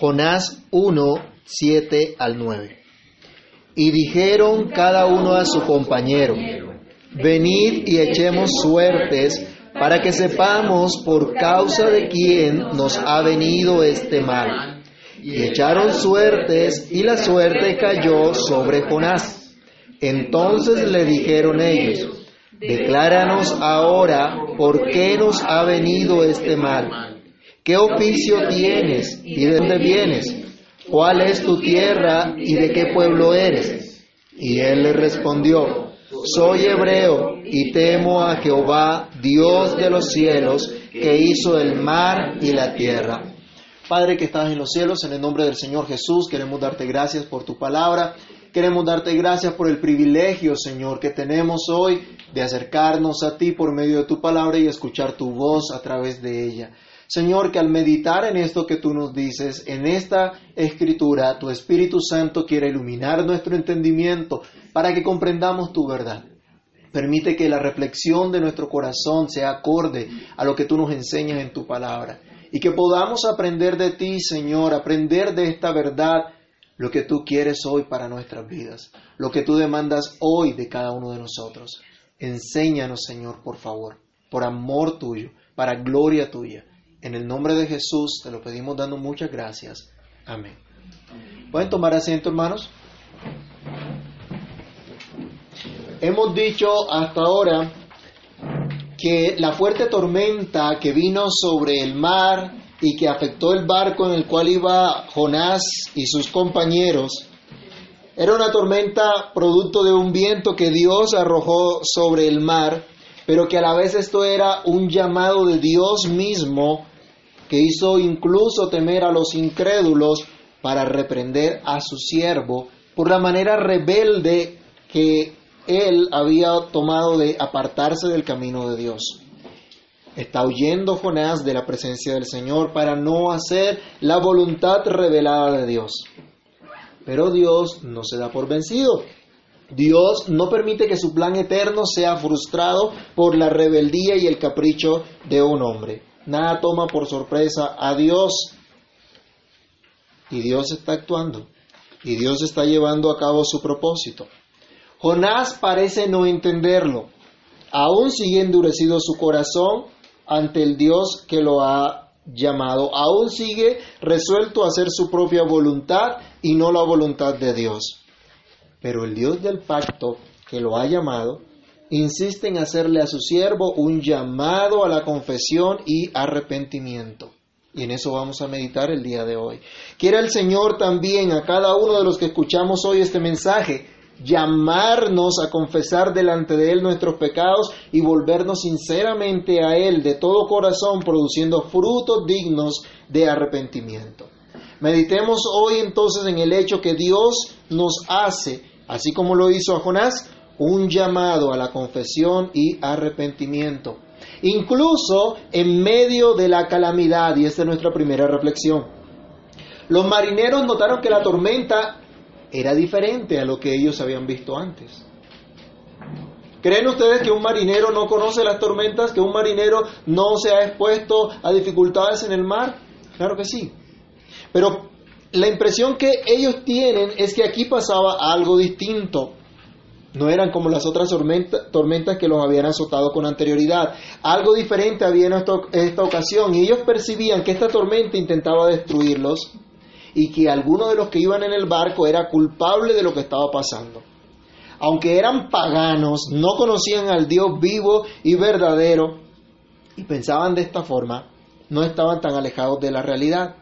Jonás 1, 7 al 9. Y dijeron cada uno a su compañero, venid y echemos suertes para que sepamos por causa de quién nos ha venido este mal. Y echaron suertes y la suerte cayó sobre Jonás. Entonces le dijeron ellos, decláranos ahora por qué nos ha venido este mal. ¿Qué oficio tienes y de dónde vienes? ¿Cuál es tu tierra y de qué pueblo eres? Y él le respondió, soy hebreo y temo a Jehová, Dios de los cielos, que hizo el mar y la tierra. Padre que estás en los cielos, en el nombre del Señor Jesús, queremos darte gracias por tu palabra. Queremos darte gracias por el privilegio, Señor, que tenemos hoy de acercarnos a ti por medio de tu palabra y escuchar tu voz a través de ella. Señor, que al meditar en esto que tú nos dices, en esta escritura, tu Espíritu Santo quiere iluminar nuestro entendimiento para que comprendamos tu verdad. Permite que la reflexión de nuestro corazón sea acorde a lo que tú nos enseñas en tu palabra y que podamos aprender de ti, Señor, aprender de esta verdad lo que tú quieres hoy para nuestras vidas, lo que tú demandas hoy de cada uno de nosotros. Enséñanos, Señor, por favor, por amor tuyo, para gloria tuya. En el nombre de Jesús te lo pedimos dando muchas gracias. Amén. ¿Pueden tomar asiento, hermanos? Hemos dicho hasta ahora que la fuerte tormenta que vino sobre el mar y que afectó el barco en el cual iba Jonás y sus compañeros, era una tormenta producto de un viento que Dios arrojó sobre el mar, pero que a la vez esto era un llamado de Dios mismo que hizo incluso temer a los incrédulos para reprender a su siervo por la manera rebelde que él había tomado de apartarse del camino de Dios. Está huyendo Jonás de la presencia del Señor para no hacer la voluntad revelada de Dios. Pero Dios no se da por vencido. Dios no permite que su plan eterno sea frustrado por la rebeldía y el capricho de un hombre. Nada toma por sorpresa a Dios. Y Dios está actuando. Y Dios está llevando a cabo su propósito. Jonás parece no entenderlo. Aún sigue endurecido su corazón ante el Dios que lo ha llamado. Aún sigue resuelto a hacer su propia voluntad y no la voluntad de Dios. Pero el Dios del pacto que lo ha llamado insiste en hacerle a su siervo un llamado a la confesión y arrepentimiento. Y en eso vamos a meditar el día de hoy. Quiere el Señor también a cada uno de los que escuchamos hoy este mensaje llamarnos a confesar delante de Él nuestros pecados y volvernos sinceramente a Él de todo corazón, produciendo frutos dignos de arrepentimiento. Meditemos hoy entonces en el hecho que Dios nos hace, así como lo hizo a Jonás, un llamado a la confesión y arrepentimiento, incluso en medio de la calamidad, y esta es nuestra primera reflexión. Los marineros notaron que la tormenta era diferente a lo que ellos habían visto antes. ¿Creen ustedes que un marinero no conoce las tormentas, que un marinero no se ha expuesto a dificultades en el mar? Claro que sí. Pero la impresión que ellos tienen es que aquí pasaba algo distinto. No eran como las otras tormentas que los habían azotado con anterioridad. Algo diferente había en esta ocasión y ellos percibían que esta tormenta intentaba destruirlos y que alguno de los que iban en el barco era culpable de lo que estaba pasando. Aunque eran paganos, no conocían al Dios vivo y verdadero y pensaban de esta forma, no estaban tan alejados de la realidad,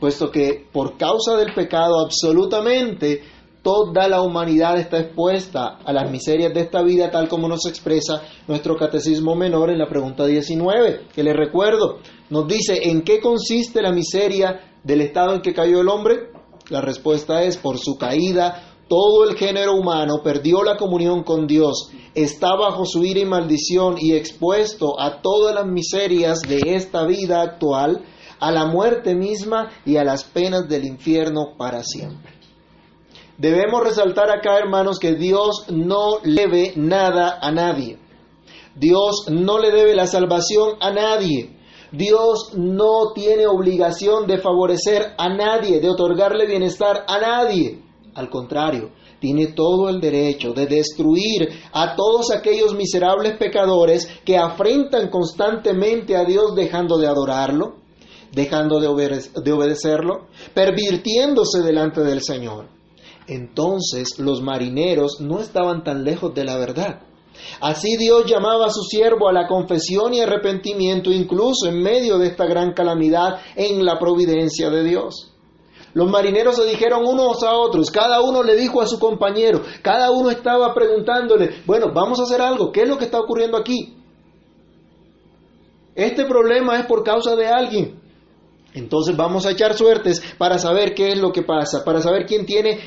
puesto que por causa del pecado absolutamente toda la humanidad está expuesta a las miserias de esta vida, tal como nos expresa nuestro catecismo menor en la pregunta 19, que le recuerdo, nos dice, ¿en qué consiste la miseria del estado en que cayó el hombre? La respuesta es, por su caída, todo el género humano perdió la comunión con Dios, está bajo su ira y maldición y expuesto a todas las miserias de esta vida actual, a la muerte misma y a las penas del infierno para siempre. Debemos resaltar acá, hermanos, que Dios no debe nada a nadie. Dios no le debe la salvación a nadie. Dios no tiene obligación de favorecer a nadie, de otorgarle bienestar a nadie. Al contrario, tiene todo el derecho de destruir a todos aquellos miserables pecadores que afrentan constantemente a Dios dejando de adorarlo, dejando de, obedecerlo, pervirtiéndose delante del Señor. Entonces los marineros no estaban tan lejos de la verdad. Así Dios llamaba a su siervo a la confesión y arrepentimiento incluso en medio de esta gran calamidad en la providencia de Dios. Los marineros se dijeron unos a otros, cada uno le dijo a su compañero, cada uno estaba preguntándole, bueno, vamos a hacer algo, ¿qué es lo que está ocurriendo aquí? Este problema es por causa de alguien. Entonces vamos a echar suertes para saber qué es lo que pasa, para saber quién tiene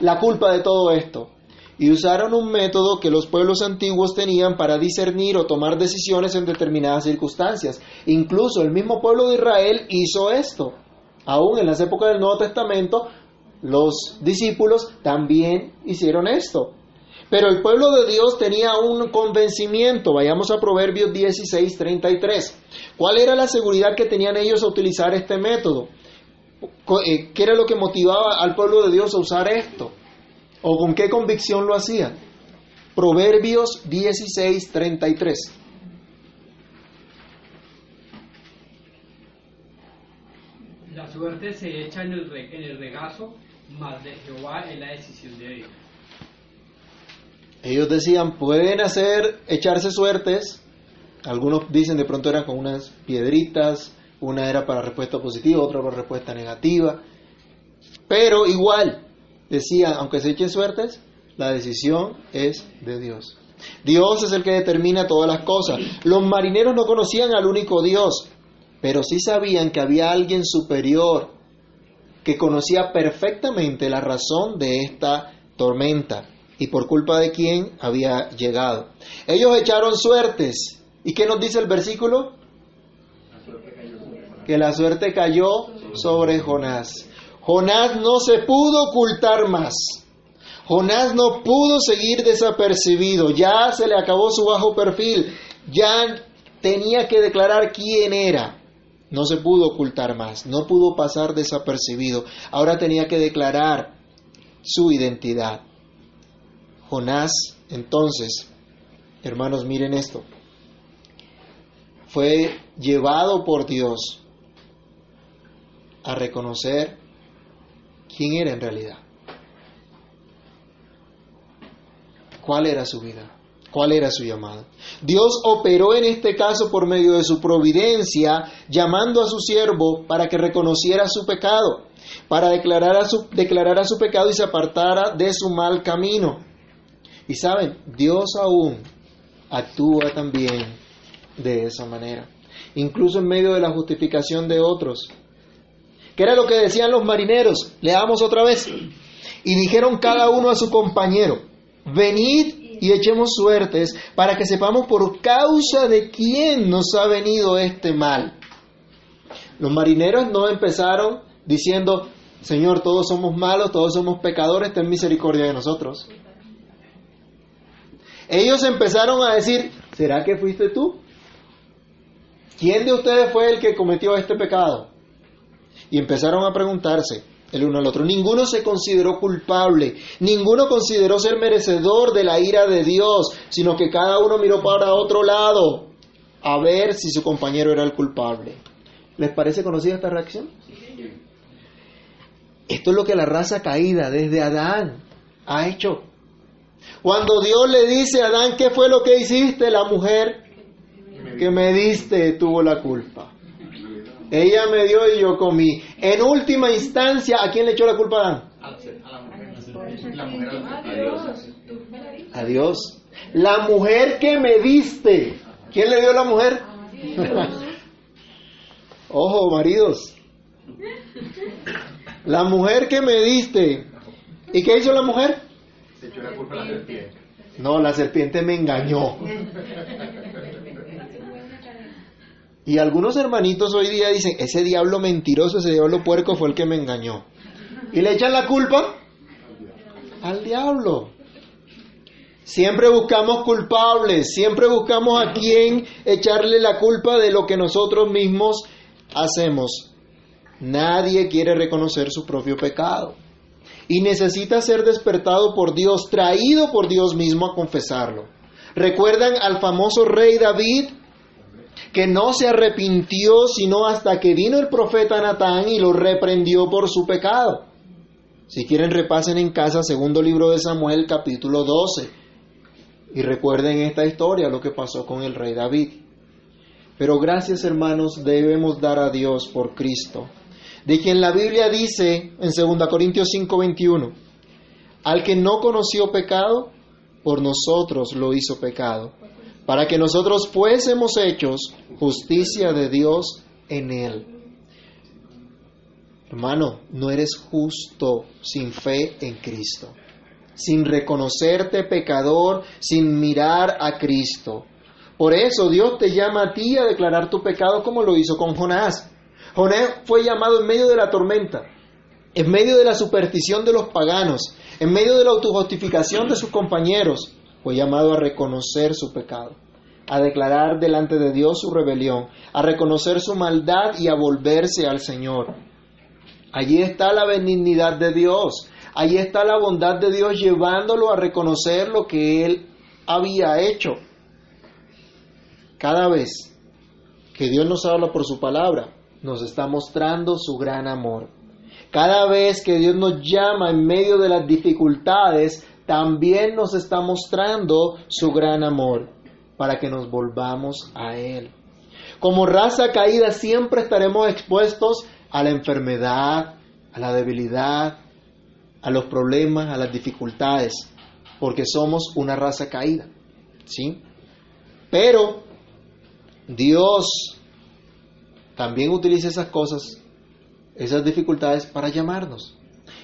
la culpa de todo esto. Y usaron un método que los pueblos antiguos tenían para discernir o tomar decisiones en determinadas circunstancias. Incluso el mismo pueblo de Israel hizo esto. Aún en las épocas del Nuevo Testamento, los discípulos también hicieron esto. Pero el pueblo de Dios tenía un convencimiento. Vayamos a Proverbios 16, 33. ¿Cuál era la seguridad que tenían ellos a utilizar este método? Eh, ¿Qué era lo que motivaba al pueblo de Dios a usar esto? ¿O con qué convicción lo hacían? Proverbios 16, 33. La suerte se echa en el, regazo, mas de Jehová es la decisión de Dios. Ellos decían, pueden hacer, echarse suertes. Algunos dicen de pronto eran con unas piedritas, una era para respuesta positiva, otra para respuesta negativa. Pero igual, decía, aunque se echen suertes, la decisión es de Dios. Dios es el que determina todas las cosas. Los marineros no conocían al único Dios pero sí sabían que había alguien superior que conocía perfectamente la razón de esta tormenta y por culpa de quién había llegado. Ellos echaron suertes. ¿Y qué nos dice el versículo? Que la suerte cayó sobre Jonás. Jonás no se pudo ocultar más. Jonás no pudo seguir desapercibido. Ya se le acabó su bajo perfil. Ya tenía que declarar quién era. No se pudo ocultar más, no pudo pasar desapercibido. Ahora tenía que declarar su identidad. Jonás, entonces, hermanos, miren esto, fue llevado por Dios a reconocer quién era en realidad, cuál era su vida cuál era su llamado. Dios operó en este caso por medio de su providencia, llamando a su siervo para que reconociera su pecado, para declarar a su, declarara su pecado y se apartara de su mal camino. Y saben, Dios aún actúa también de esa manera, incluso en medio de la justificación de otros. ¿Qué era lo que decían los marineros? Leamos otra vez. Y dijeron cada uno a su compañero, venid y echemos suertes para que sepamos por causa de quién nos ha venido este mal. Los marineros no empezaron diciendo, Señor, todos somos malos, todos somos pecadores, ten misericordia de nosotros. Ellos empezaron a decir, ¿será que fuiste tú? ¿Quién de ustedes fue el que cometió este pecado? Y empezaron a preguntarse, el uno al otro. Ninguno se consideró culpable, ninguno consideró ser merecedor de la ira de Dios, sino que cada uno miró para otro lado a ver si su compañero era el culpable. ¿Les parece conocida esta reacción? Esto es lo que la raza caída desde Adán ha hecho. Cuando Dios le dice a Adán, ¿qué fue lo que hiciste? La mujer que me diste tuvo la culpa. Ella me dio y yo comí. En última instancia, ¿a quién le echó la culpa a Adán? A Dios. La mujer que me diste. ¿Quién le dio la mujer? Ojo, maridos. La mujer que me diste. ¿Y qué hizo la mujer? Se echó la culpa a la serpiente. No, la serpiente me engañó. Y algunos hermanitos hoy día dicen, ese diablo mentiroso, ese diablo puerco fue el que me engañó. Y le echan la culpa al diablo. Siempre buscamos culpables, siempre buscamos a quien echarle la culpa de lo que nosotros mismos hacemos. Nadie quiere reconocer su propio pecado y necesita ser despertado por Dios, traído por Dios mismo a confesarlo. ¿Recuerdan al famoso rey David que no se arrepintió sino hasta que vino el profeta Natán y lo reprendió por su pecado? Si quieren repasen en casa segundo libro de Samuel capítulo 12 y recuerden esta historia, lo que pasó con el rey David. Pero gracias hermanos debemos dar a Dios por Cristo, de quien la Biblia dice en 2 Corintios 5:21, al que no conoció pecado, por nosotros lo hizo pecado, para que nosotros fuésemos hechos justicia de Dios en él. Hermano, no eres justo sin fe en Cristo sin reconocerte pecador, sin mirar a Cristo. Por eso Dios te llama a ti a declarar tu pecado como lo hizo con Jonás. Jonás fue llamado en medio de la tormenta, en medio de la superstición de los paganos, en medio de la autojustificación de sus compañeros, fue llamado a reconocer su pecado, a declarar delante de Dios su rebelión, a reconocer su maldad y a volverse al Señor. Allí está la benignidad de Dios, Ahí está la bondad de Dios llevándolo a reconocer lo que él había hecho. Cada vez que Dios nos habla por su palabra, nos está mostrando su gran amor. Cada vez que Dios nos llama en medio de las dificultades, también nos está mostrando su gran amor para que nos volvamos a Él. Como raza caída siempre estaremos expuestos a la enfermedad, a la debilidad, a los problemas, a las dificultades, porque somos una raza caída. ¿Sí? Pero Dios también utiliza esas cosas, esas dificultades para llamarnos.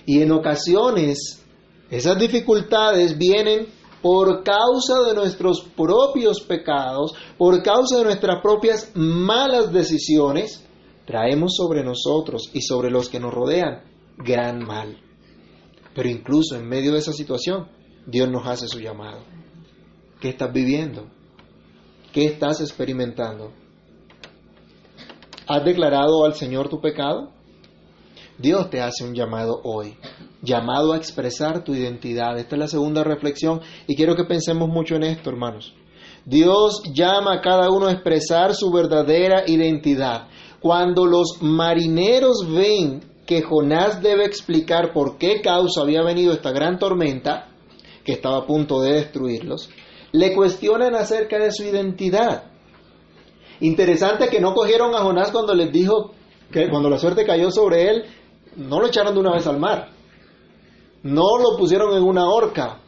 Y en ocasiones esas dificultades vienen por causa de nuestros propios pecados, por causa de nuestras propias malas decisiones, traemos sobre nosotros y sobre los que nos rodean gran mal. Pero incluso en medio de esa situación, Dios nos hace su llamado. ¿Qué estás viviendo? ¿Qué estás experimentando? ¿Has declarado al Señor tu pecado? Dios te hace un llamado hoy, llamado a expresar tu identidad. Esta es la segunda reflexión y quiero que pensemos mucho en esto, hermanos. Dios llama a cada uno a expresar su verdadera identidad. Cuando los marineros ven que Jonás debe explicar por qué causa había venido esta gran tormenta, que estaba a punto de destruirlos, le cuestionan acerca de su identidad. Interesante que no cogieron a Jonás cuando les dijo que cuando la suerte cayó sobre él, no lo echaron de una vez al mar, no lo pusieron en una horca,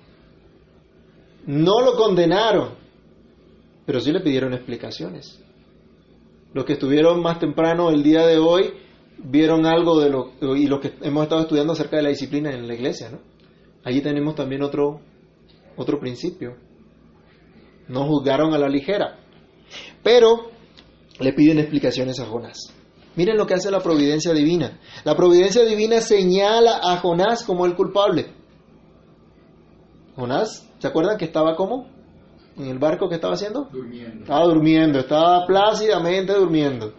no lo condenaron, pero sí le pidieron explicaciones. Los que estuvieron más temprano el día de hoy vieron algo de lo y lo que hemos estado estudiando acerca de la disciplina en la iglesia, ¿no? Allí tenemos también otro otro principio. No juzgaron a la ligera, pero le piden explicaciones a Jonás. Miren lo que hace la providencia divina. La providencia divina señala a Jonás como el culpable. Jonás, ¿se acuerdan que estaba como? ¿En el barco que estaba haciendo? Durmiendo. Estaba durmiendo, estaba plácidamente durmiendo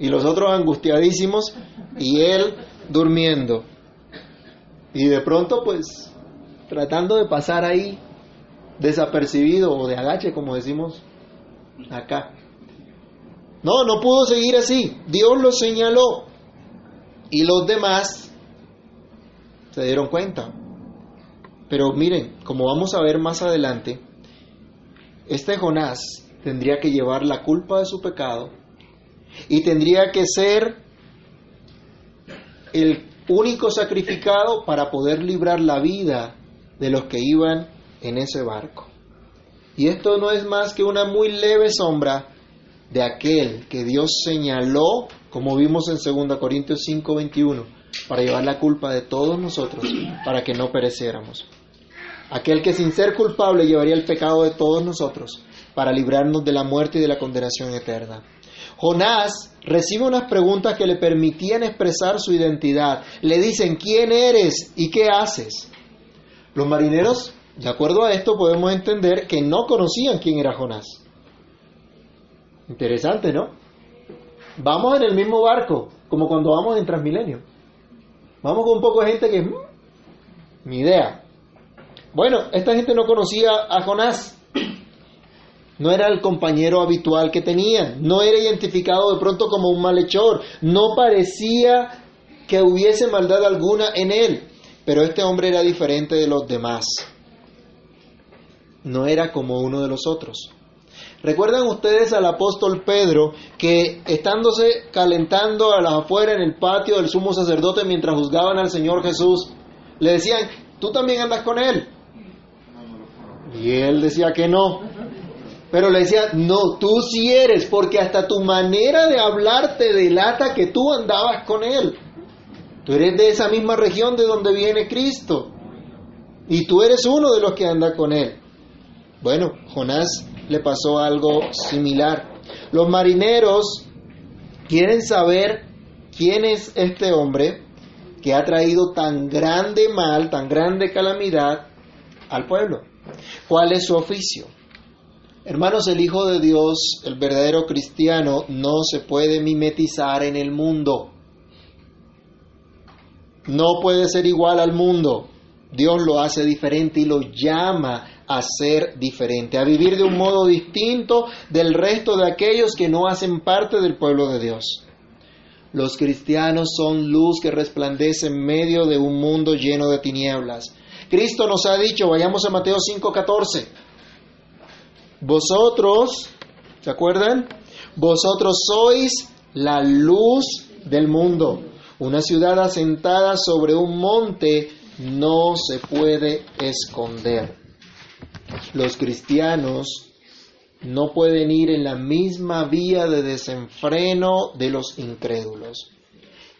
y los otros angustiadísimos y él durmiendo. Y de pronto pues tratando de pasar ahí desapercibido o de agache como decimos acá. No, no pudo seguir así. Dios lo señaló y los demás se dieron cuenta. Pero miren, como vamos a ver más adelante, este Jonás tendría que llevar la culpa de su pecado y tendría que ser el único sacrificado para poder librar la vida de los que iban en ese barco. Y esto no es más que una muy leve sombra de aquel que Dios señaló, como vimos en 2 Corintios 5:21, para llevar la culpa de todos nosotros, para que no pereciéramos. Aquel que sin ser culpable llevaría el pecado de todos nosotros, para librarnos de la muerte y de la condenación eterna. Jonás recibe unas preguntas que le permitían expresar su identidad. Le dicen, ¿quién eres y qué haces? Los marineros De acuerdo a esto podemos entender que no conocían quién era Jonás. Interesante, ¿no? Vamos en el mismo barco, como cuando vamos en Transmilenio. Vamos con un poco de gente que... mm, ni idea. Bueno, esta gente no conocía a Jonás. No era el compañero habitual que tenían. No era identificado de pronto como un malhechor. No parecía que hubiese maldad alguna en él. Pero este hombre era diferente de los demás. No era como uno de los otros. ¿Recuerdan ustedes al apóstol Pedro que estándose calentando a las afuera en el patio del sumo sacerdote mientras juzgaban al Señor Jesús, le decían, tú también andas con él? Y él decía que no. Pero le decía, no, tú sí eres, porque hasta tu manera de hablar te delata que tú andabas con él. Tú eres de esa misma región de donde viene Cristo. Y tú eres uno de los que anda con él. Bueno, Jonás le pasó algo similar. Los marineros quieren saber quién es este hombre que ha traído tan grande mal, tan grande calamidad al pueblo. ¿Cuál es su oficio? Hermanos, el Hijo de Dios, el verdadero cristiano, no se puede mimetizar en el mundo. No puede ser igual al mundo. Dios lo hace diferente y lo llama a ser diferente, a vivir de un modo distinto del resto de aquellos que no hacen parte del pueblo de Dios. Los cristianos son luz que resplandece en medio de un mundo lleno de tinieblas. Cristo nos ha dicho, vayamos a Mateo 5:14, vosotros, ¿se acuerdan? Vosotros sois la luz del mundo. Una ciudad asentada sobre un monte no se puede esconder. Los cristianos no pueden ir en la misma vía de desenfreno de los incrédulos.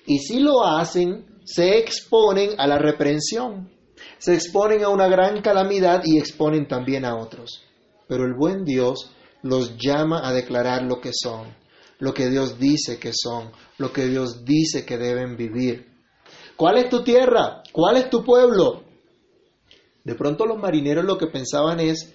Y si lo hacen, se exponen a la reprensión, se exponen a una gran calamidad y exponen también a otros. Pero el buen Dios los llama a declarar lo que son, lo que Dios dice que son, lo que Dios dice que deben vivir. ¿Cuál es tu tierra? ¿Cuál es tu pueblo? De pronto los marineros lo que pensaban es,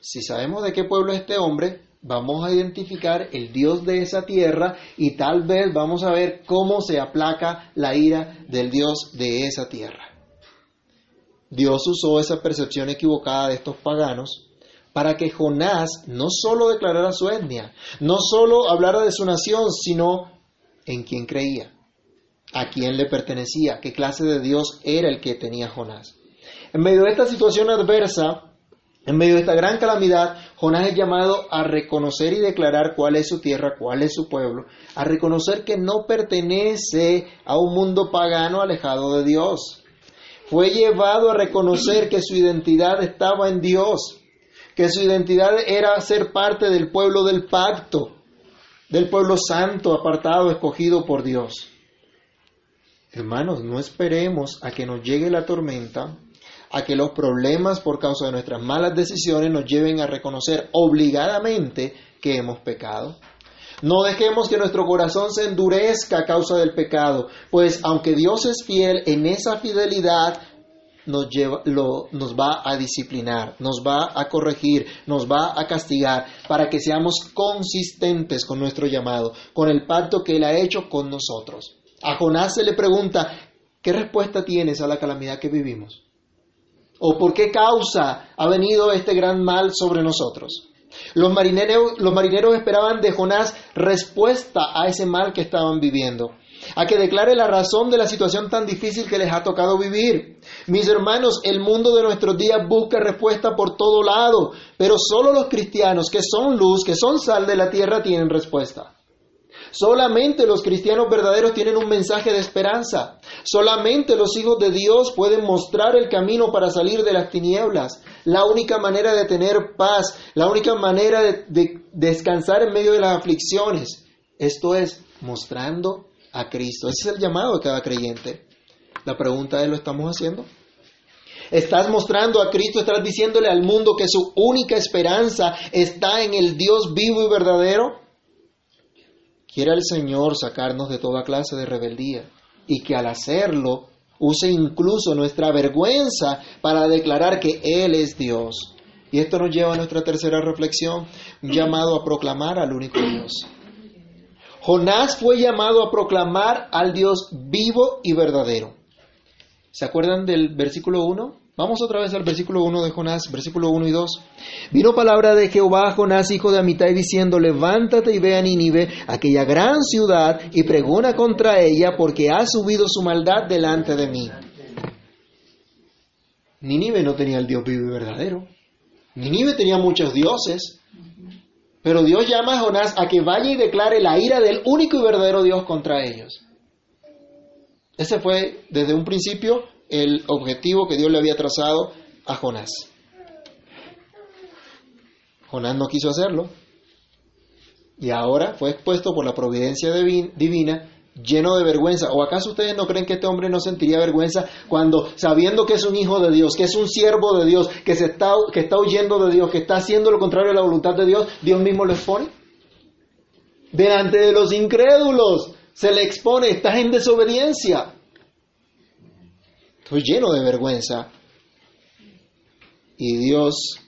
si sabemos de qué pueblo es este hombre, vamos a identificar el Dios de esa tierra y tal vez vamos a ver cómo se aplaca la ira del Dios de esa tierra. Dios usó esa percepción equivocada de estos paganos para que Jonás no solo declarara su etnia, no solo hablara de su nación, sino en quién creía, a quién le pertenecía, qué clase de Dios era el que tenía Jonás. En medio de esta situación adversa, en medio de esta gran calamidad, Jonás es llamado a reconocer y declarar cuál es su tierra, cuál es su pueblo, a reconocer que no pertenece a un mundo pagano alejado de Dios. Fue llevado a reconocer que su identidad estaba en Dios, que su identidad era ser parte del pueblo del pacto, del pueblo santo, apartado, escogido por Dios. Hermanos, no esperemos a que nos llegue la tormenta, a que los problemas por causa de nuestras malas decisiones nos lleven a reconocer obligadamente que hemos pecado. No dejemos que nuestro corazón se endurezca a causa del pecado, pues aunque Dios es fiel, en esa fidelidad nos, lleva, lo, nos va a disciplinar, nos va a corregir, nos va a castigar, para que seamos consistentes con nuestro llamado, con el pacto que Él ha hecho con nosotros. A Jonás se le pregunta, ¿qué respuesta tienes a la calamidad que vivimos? ¿O por qué causa ha venido este gran mal sobre nosotros? Los marineros, los marineros esperaban de Jonás respuesta a ese mal que estaban viviendo, a que declare la razón de la situación tan difícil que les ha tocado vivir. Mis hermanos, el mundo de nuestros días busca respuesta por todo lado, pero solo los cristianos que son luz, que son sal de la tierra, tienen respuesta. Solamente los cristianos verdaderos tienen un mensaje de esperanza. Solamente los hijos de Dios pueden mostrar el camino para salir de las tinieblas. La única manera de tener paz, la única manera de, de descansar en medio de las aflicciones. Esto es mostrando a Cristo. Ese es el llamado de cada creyente. La pregunta es, ¿lo estamos haciendo? Estás mostrando a Cristo, estás diciéndole al mundo que su única esperanza está en el Dios vivo y verdadero. Quiere el Señor sacarnos de toda clase de rebeldía y que al hacerlo use incluso nuestra vergüenza para declarar que Él es Dios. Y esto nos lleva a nuestra tercera reflexión, un llamado a proclamar al único Dios. Jonás fue llamado a proclamar al Dios vivo y verdadero. ¿Se acuerdan del versículo 1? Vamos otra vez al versículo 1 de Jonás, versículo 1 y 2. Vino palabra de Jehová a Jonás, hijo de Amitai, diciendo, levántate y ve a Nínive, aquella gran ciudad, y pregona contra ella, porque ha subido su maldad delante de mí. Nínive no tenía el Dios vivo y verdadero. Nínive tenía muchos dioses. Pero Dios llama a Jonás a que vaya y declare la ira del único y verdadero Dios contra ellos. Ese fue desde un principio el objetivo que Dios le había trazado a Jonás. Jonás no quiso hacerlo y ahora fue expuesto por la providencia divina lleno de vergüenza. ¿O acaso ustedes no creen que este hombre no sentiría vergüenza cuando, sabiendo que es un hijo de Dios, que es un siervo de Dios, que, se está, que huyendo de Dios, que está haciendo lo contrario a la voluntad de Dios, Dios mismo lo expone? Delante de los incrédulos se le expone, estás en desobediencia. Estoy lleno de vergüenza. Y Dios,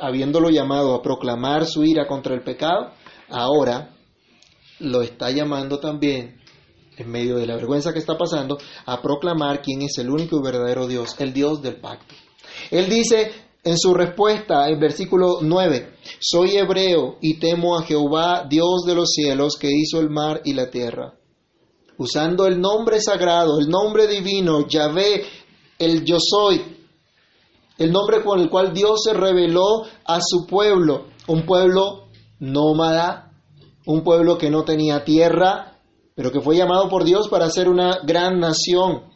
habiéndolo llamado a proclamar su ira contra el pecado, ahora lo está llamando también, en medio de la vergüenza que está pasando, a proclamar quién es el único y verdadero Dios, el Dios del pacto. Él dice en su respuesta, en versículo 9, soy hebreo y temo a Jehová, Dios de los cielos, que hizo el mar y la tierra usando el nombre sagrado, el nombre divino, Yahvé, el yo soy, el nombre con el cual Dios se reveló a su pueblo, un pueblo nómada, un pueblo que no tenía tierra, pero que fue llamado por Dios para ser una gran nación.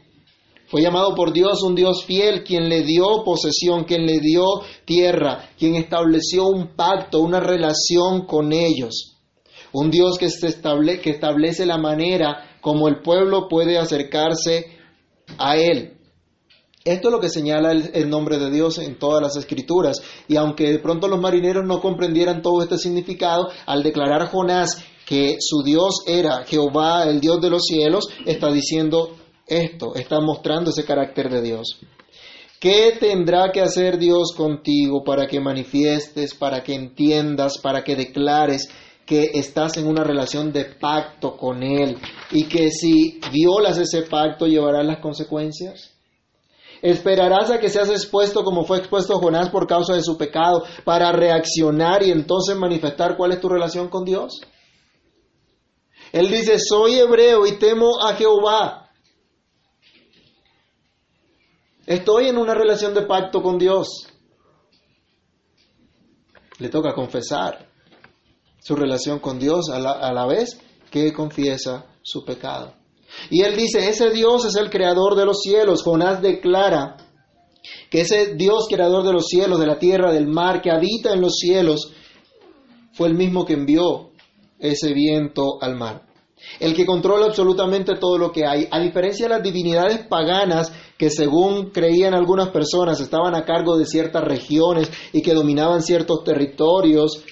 Fue llamado por Dios un Dios fiel, quien le dio posesión, quien le dio tierra, quien estableció un pacto, una relación con ellos. Un Dios que, se que establece la manera como el pueblo puede acercarse a Él. Esto es lo que señala el, nombre de Dios en todas las escrituras. Y aunque de pronto los marineros no comprendieran todo este significado, al declarar Jonás que su Dios era Jehová, el Dios de los cielos, está diciendo esto, está mostrando ese carácter de Dios. ¿Qué tendrá que hacer Dios contigo para que manifiestes, para que entiendas, para que declares que estás en una relación de pacto con Él y que si violas ese pacto llevarás las consecuencias? ¿Esperarás a que seas expuesto como fue expuesto Jonás por causa de su pecado para reaccionar y entonces manifestar cuál es tu relación con Dios? Él dice, soy hebreo y temo a Jehová. Estoy en una relación de pacto con Dios. Le toca confesar su relación con Dios a la, vez que confiesa su pecado. Y él dice, ese Dios es el creador de los cielos. Jonás declara que ese Dios creador de los cielos, de la tierra, del mar, que habita en los cielos, fue el mismo que envió ese viento al mar. El que controla absolutamente todo lo que hay. A diferencia de las divinidades paganas que según creían algunas personas estaban a cargo de ciertas regiones y que dominaban ciertos territorios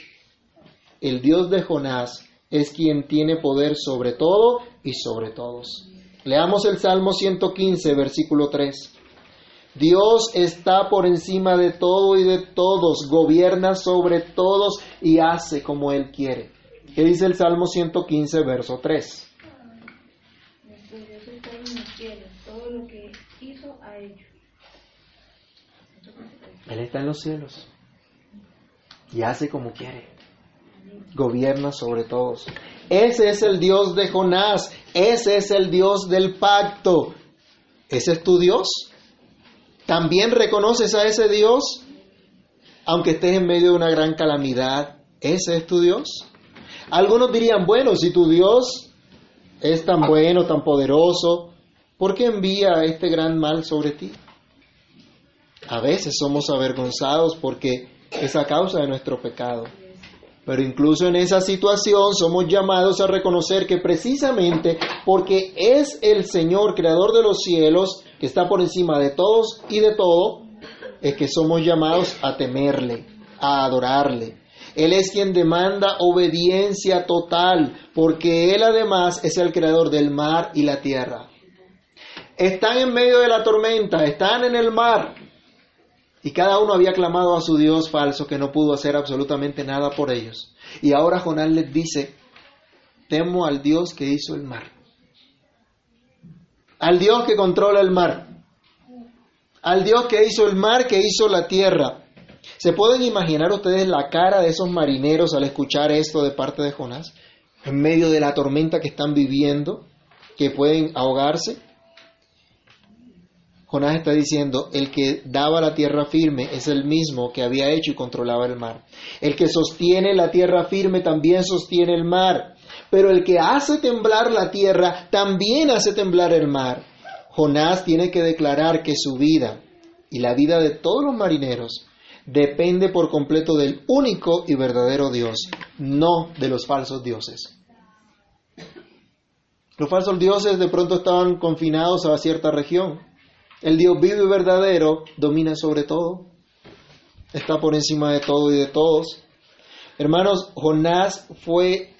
el Dios de Jonás es quien tiene poder sobre todo y sobre todos. Leamos el Salmo 115, versículo 3. Dios está por encima de todo y de todos, gobierna sobre todos y hace como Él quiere. ¿Qué dice el Salmo 115, verso 3? Él está en los cielos y hace como quiere gobierna sobre todos. Ese es el Dios de Jonás, ese es el Dios del pacto. ¿Ese es tu Dios? ¿También reconoces a ese Dios? Aunque estés en medio de una gran calamidad, ¿ese es tu Dios? Algunos dirían, bueno, si tu Dios es tan bueno, tan poderoso, ¿por qué envía este gran mal sobre ti? A veces somos avergonzados porque es a causa de nuestro pecado. Pero incluso en esa situación somos llamados a reconocer que precisamente porque es el Señor, creador de los cielos, que está por encima de todos y de todo, es que somos llamados a temerle, a adorarle. Él es quien demanda obediencia total, porque Él además es el creador del mar y la tierra. están en medio de la tormenta, están en el mar. Y cada uno había clamado a su Dios falso que no pudo hacer absolutamente nada por ellos. Y ahora Jonás les dice, temo al Dios que hizo el mar. Al Dios que controla el mar. Al Dios que hizo el mar, que hizo la tierra. ¿Se pueden imaginar ustedes la cara de esos marineros al escuchar esto de parte de Jonás? En medio de la tormenta que están viviendo, que pueden ahogarse. Jonás está diciendo, el que daba la tierra firme es el mismo que había hecho y controlaba el mar. El que sostiene la tierra firme también sostiene el mar. Pero el que hace temblar la tierra también hace temblar el mar. Jonás tiene que declarar que su vida y la vida de todos los marineros depende por completo del único y verdadero Dios, no de los falsos dioses. Los falsos dioses de pronto estaban confinados a cierta región, el Dios vivo y verdadero domina sobre todo, está por encima de todo y de todos. Hermanos, Jonás fue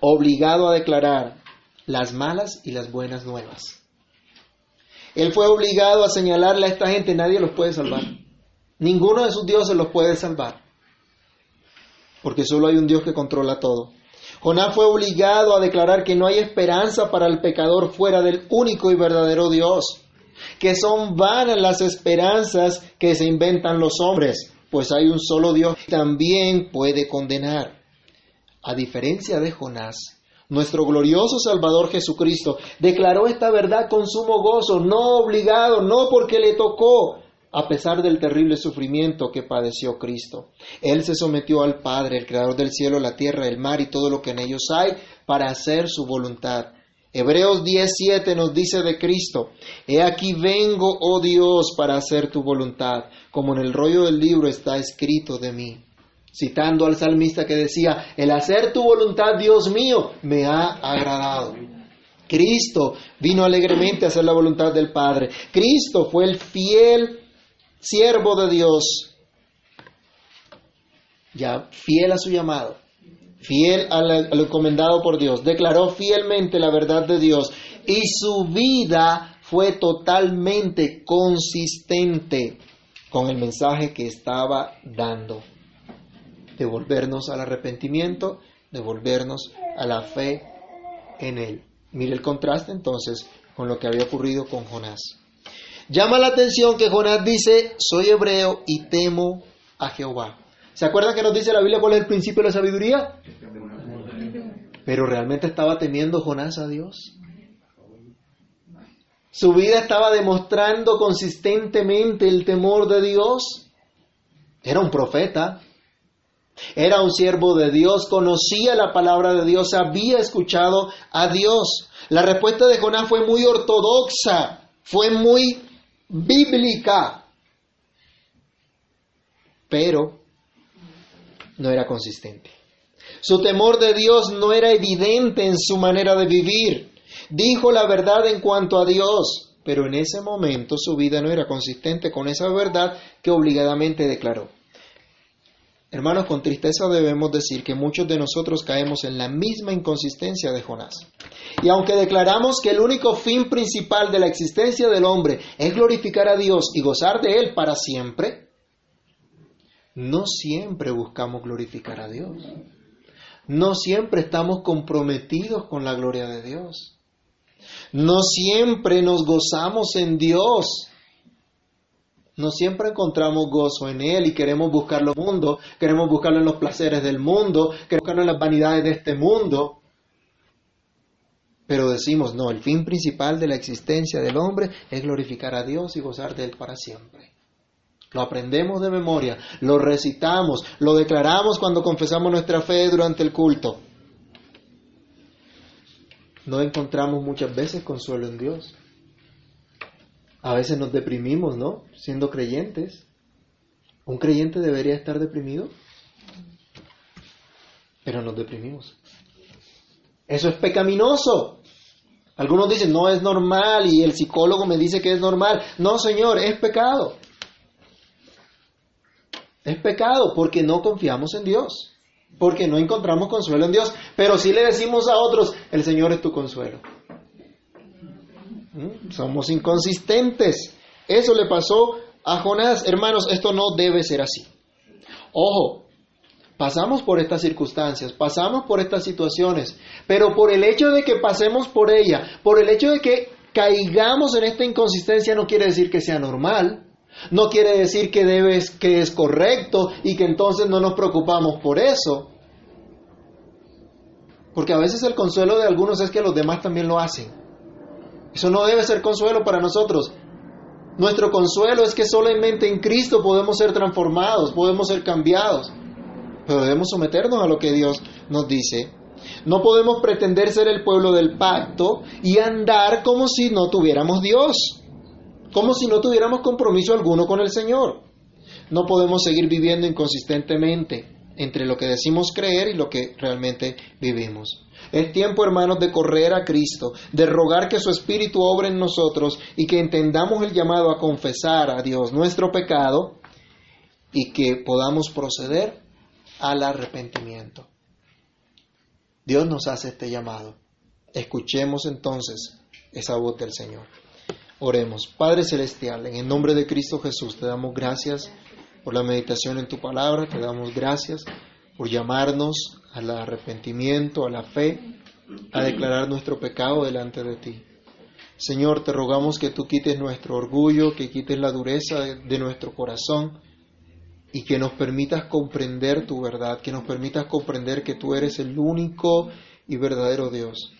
obligado a declarar las malas y las buenas nuevas. Él fue obligado a señalarle a esta gente, nadie los puede salvar. Ninguno de sus dioses los puede salvar. Porque solo hay un Dios que controla todo. Jonás fue obligado a declarar que no hay esperanza para el pecador fuera del único y verdadero Dios que son vanas las esperanzas que se inventan los hombres, pues hay un solo Dios que también puede condenar. A diferencia de Jonás, nuestro glorioso Salvador Jesucristo declaró esta verdad con sumo gozo, no obligado, no porque le tocó, a pesar del terrible sufrimiento que padeció Cristo. Él se sometió al Padre, el Creador del cielo, la tierra, el mar y todo lo que en ellos hay, para hacer su voluntad. Hebreos 10:7 nos dice de Cristo, He aquí vengo, oh Dios, para hacer tu voluntad, como en el rollo del libro está escrito de mí. Citando al salmista que decía, el hacer tu voluntad, Dios mío, me ha agradado. Cristo vino alegremente a hacer la voluntad del Padre. Cristo fue el fiel siervo de Dios, ya fiel a su llamado fiel a lo encomendado por Dios, declaró fielmente la verdad de Dios y su vida fue totalmente consistente con el mensaje que estaba dando. Devolvernos al arrepentimiento, devolvernos a la fe en Él. Mire el contraste entonces con lo que había ocurrido con Jonás. Llama la atención que Jonás dice, soy hebreo y temo a Jehová. ¿Se acuerdan que nos dice la Biblia cuál el principio de la sabiduría? Pero realmente estaba temiendo Jonás a Dios. Su vida estaba demostrando consistentemente el temor de Dios. Era un profeta, era un siervo de Dios, conocía la palabra de Dios, había escuchado a Dios. La respuesta de Jonás fue muy ortodoxa, fue muy bíblica, pero no era consistente. Su temor de Dios no era evidente en su manera de vivir. Dijo la verdad en cuanto a Dios, pero en ese momento su vida no era consistente con esa verdad que obligadamente declaró. Hermanos, con tristeza debemos decir que muchos de nosotros caemos en la misma inconsistencia de Jonás. Y aunque declaramos que el único fin principal de la existencia del hombre es glorificar a Dios y gozar de Él para siempre, no siempre buscamos glorificar a Dios. No siempre estamos comprometidos con la gloria de Dios. No siempre nos gozamos en Dios. No siempre encontramos gozo en Él y queremos buscarlo en el mundo, queremos buscarlo en los placeres del mundo, queremos buscarlo en las vanidades de este mundo. Pero decimos, no, el fin principal de la existencia del hombre es glorificar a Dios y gozar de Él para siempre. Lo aprendemos de memoria, lo recitamos, lo declaramos cuando confesamos nuestra fe durante el culto. No encontramos muchas veces consuelo en Dios. A veces nos deprimimos, ¿no? Siendo creyentes. ¿Un creyente debería estar deprimido? Pero nos deprimimos. Eso es pecaminoso. Algunos dicen, no es normal y el psicólogo me dice que es normal. No, Señor, es pecado. Es pecado porque no confiamos en Dios, porque no encontramos consuelo en Dios, pero si le decimos a otros, el Señor es tu consuelo. ¿Mm? Somos inconsistentes. Eso le pasó a Jonás. Hermanos, esto no debe ser así. Ojo, pasamos por estas circunstancias, pasamos por estas situaciones, pero por el hecho de que pasemos por ella, por el hecho de que caigamos en esta inconsistencia no quiere decir que sea normal, no quiere decir que debes que es correcto y que entonces no nos preocupamos por eso. Porque a veces el consuelo de algunos es que los demás también lo hacen. Eso no debe ser consuelo para nosotros. Nuestro consuelo es que solamente en Cristo podemos ser transformados, podemos ser cambiados. Pero debemos someternos a lo que Dios nos dice. No podemos pretender ser el pueblo del pacto y andar como si no tuviéramos Dios, como si no tuviéramos compromiso alguno con el Señor. No podemos seguir viviendo inconsistentemente entre lo que decimos creer y lo que realmente vivimos. Es tiempo, hermanos, de correr a Cristo, de rogar que su Espíritu obre en nosotros y que entendamos el llamado a confesar a Dios nuestro pecado y que podamos proceder al arrepentimiento. Dios nos hace este llamado. Escuchemos entonces esa voz del Señor. Oremos. Padre Celestial, en el nombre de Cristo Jesús te damos gracias por la meditación en tu palabra, te damos gracias por llamarnos al arrepentimiento, a la fe, a declarar nuestro pecado delante de ti. Señor, te rogamos que tú quites nuestro orgullo, que quites la dureza de, nuestro corazón y que nos permitas comprender tu verdad, que nos permitas comprender que tú eres el único y verdadero Dios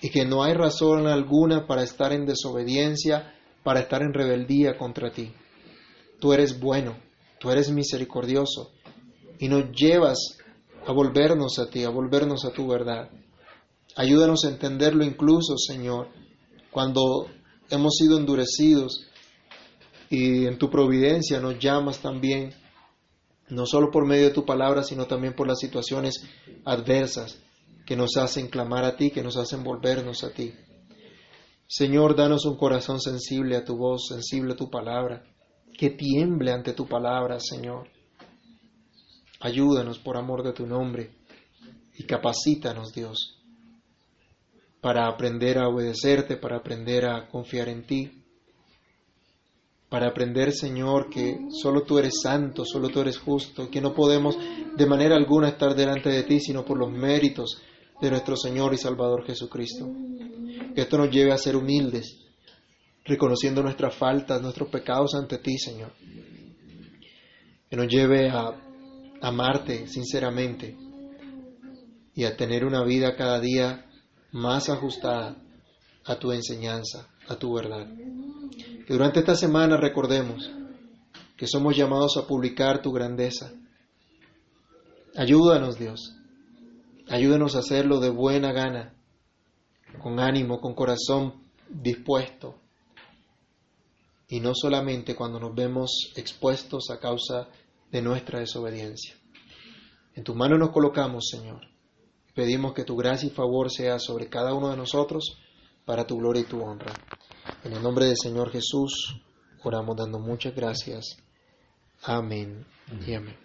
y que no hay razón alguna para estar en desobediencia, para estar en rebeldía contra ti. Tú eres bueno, tú eres misericordioso y nos llevas a volvernos a ti, a volvernos a tu verdad. Ayúdanos a entenderlo incluso, Señor, cuando hemos sido endurecidos y en tu providencia nos llamas también, no solo por medio de tu palabra, sino también por las situaciones adversas que nos hacen clamar a ti, que nos hacen volvernos a ti. Señor, danos un corazón sensible a tu voz, sensible a tu palabra, que tiemble ante tu palabra, Señor. Ayúdanos por amor de tu nombre y capacítanos, Dios, para aprender a obedecerte, para aprender a confiar en ti, para aprender, Señor, que solo tú eres santo, solo tú eres justo, que no podemos de manera alguna estar delante de ti, sino por los méritos de nuestro Señor y Salvador Jesucristo. Que esto nos lleve a ser humildes, reconociendo nuestras faltas, nuestros pecados ante ti, Señor. Que nos lleve a amarte sinceramente y a tener una vida cada día más ajustada a tu enseñanza, a tu verdad. Que durante esta semana recordemos que somos llamados a publicar tu grandeza. Ayúdanos, Dios. Ayúdanos a hacerlo de buena gana, con ánimo, con corazón dispuesto. Y no solamente cuando nos vemos expuestos a causa de nuestra desobediencia. En tus manos nos colocamos, Señor. Pedimos que tu gracia y favor sea sobre cada uno de nosotros para tu gloria y tu honra. En el nombre del Señor Jesús, oramos dando muchas gracias. Amén y amén.